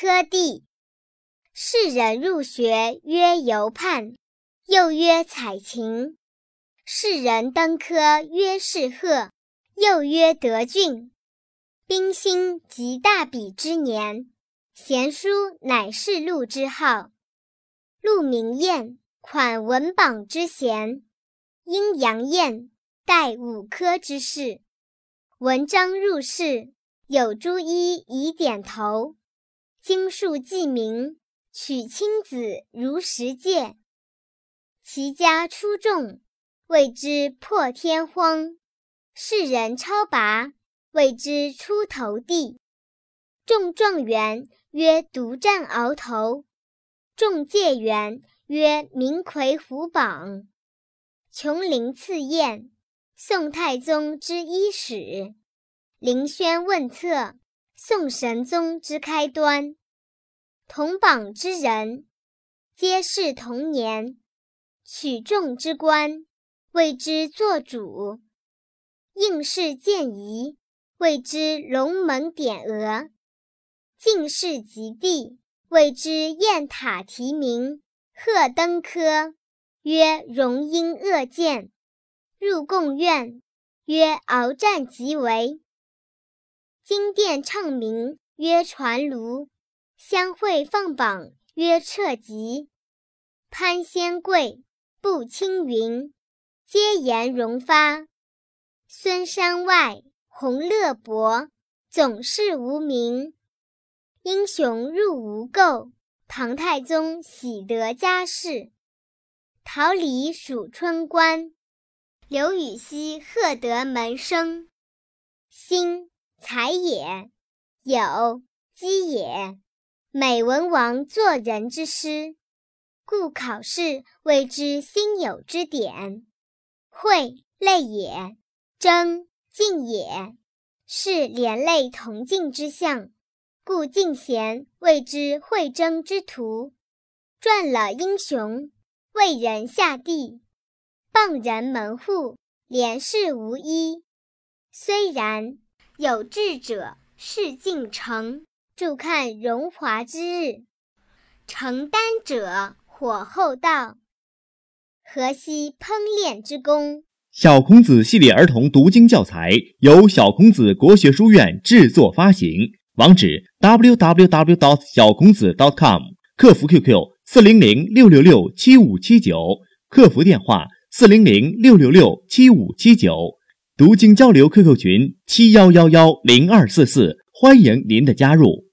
科第。世人入学曰游畔，又曰采芹；世人登科曰是鹤，又曰得俊。冰心即大比之年，贤书乃是禄之号。陆明彦，款文榜之贤；阴阳彦，代五科之士。文章入仕，有朱衣以点头。经术记名，取亲子如石界。其家出众，谓之破天荒；世人超拔。谓之出头地，中状元曰独占鳌头，中解元曰名魁虎榜，琼林赐宴，宋太宗之伊始，凌轩问策，宋神宗之开端。同榜之人，皆是同年，取中之官，谓之作主，应试见仪。谓之龙门点额，进士及第，谓之雁塔题名，鹤登科，曰荣膺恶见；入贡院，曰鏖战即为；金殿唱名，曰传卢；相会放榜，曰彻吉；潘仙贵，步青云，皆言荣发；孙山外。洪乐伯总是无名，英雄入吴垢。唐太宗喜得佳士，桃李属春官。刘禹锡贺得门生，兴才也，有基也。美文王作人之师，故考试谓之心有之典。会类也，征。进也，是连累同进之象，故进贤谓之会征之徒。传了英雄，为人下地，傍人门户，连世无一。虽然有志者事竟成，注看荣华之日；承担者火候到，何惜烹炼之功？小孔子系列儿童读经教材由小孔子国学书院制作发行，网址：www. 小孔子 .com，客服 QQ：四零零六六六七五七九，客服电话：四零零六六六七五七九，读经交流 QQ 群：七幺幺幺零二四四，欢迎您的加入。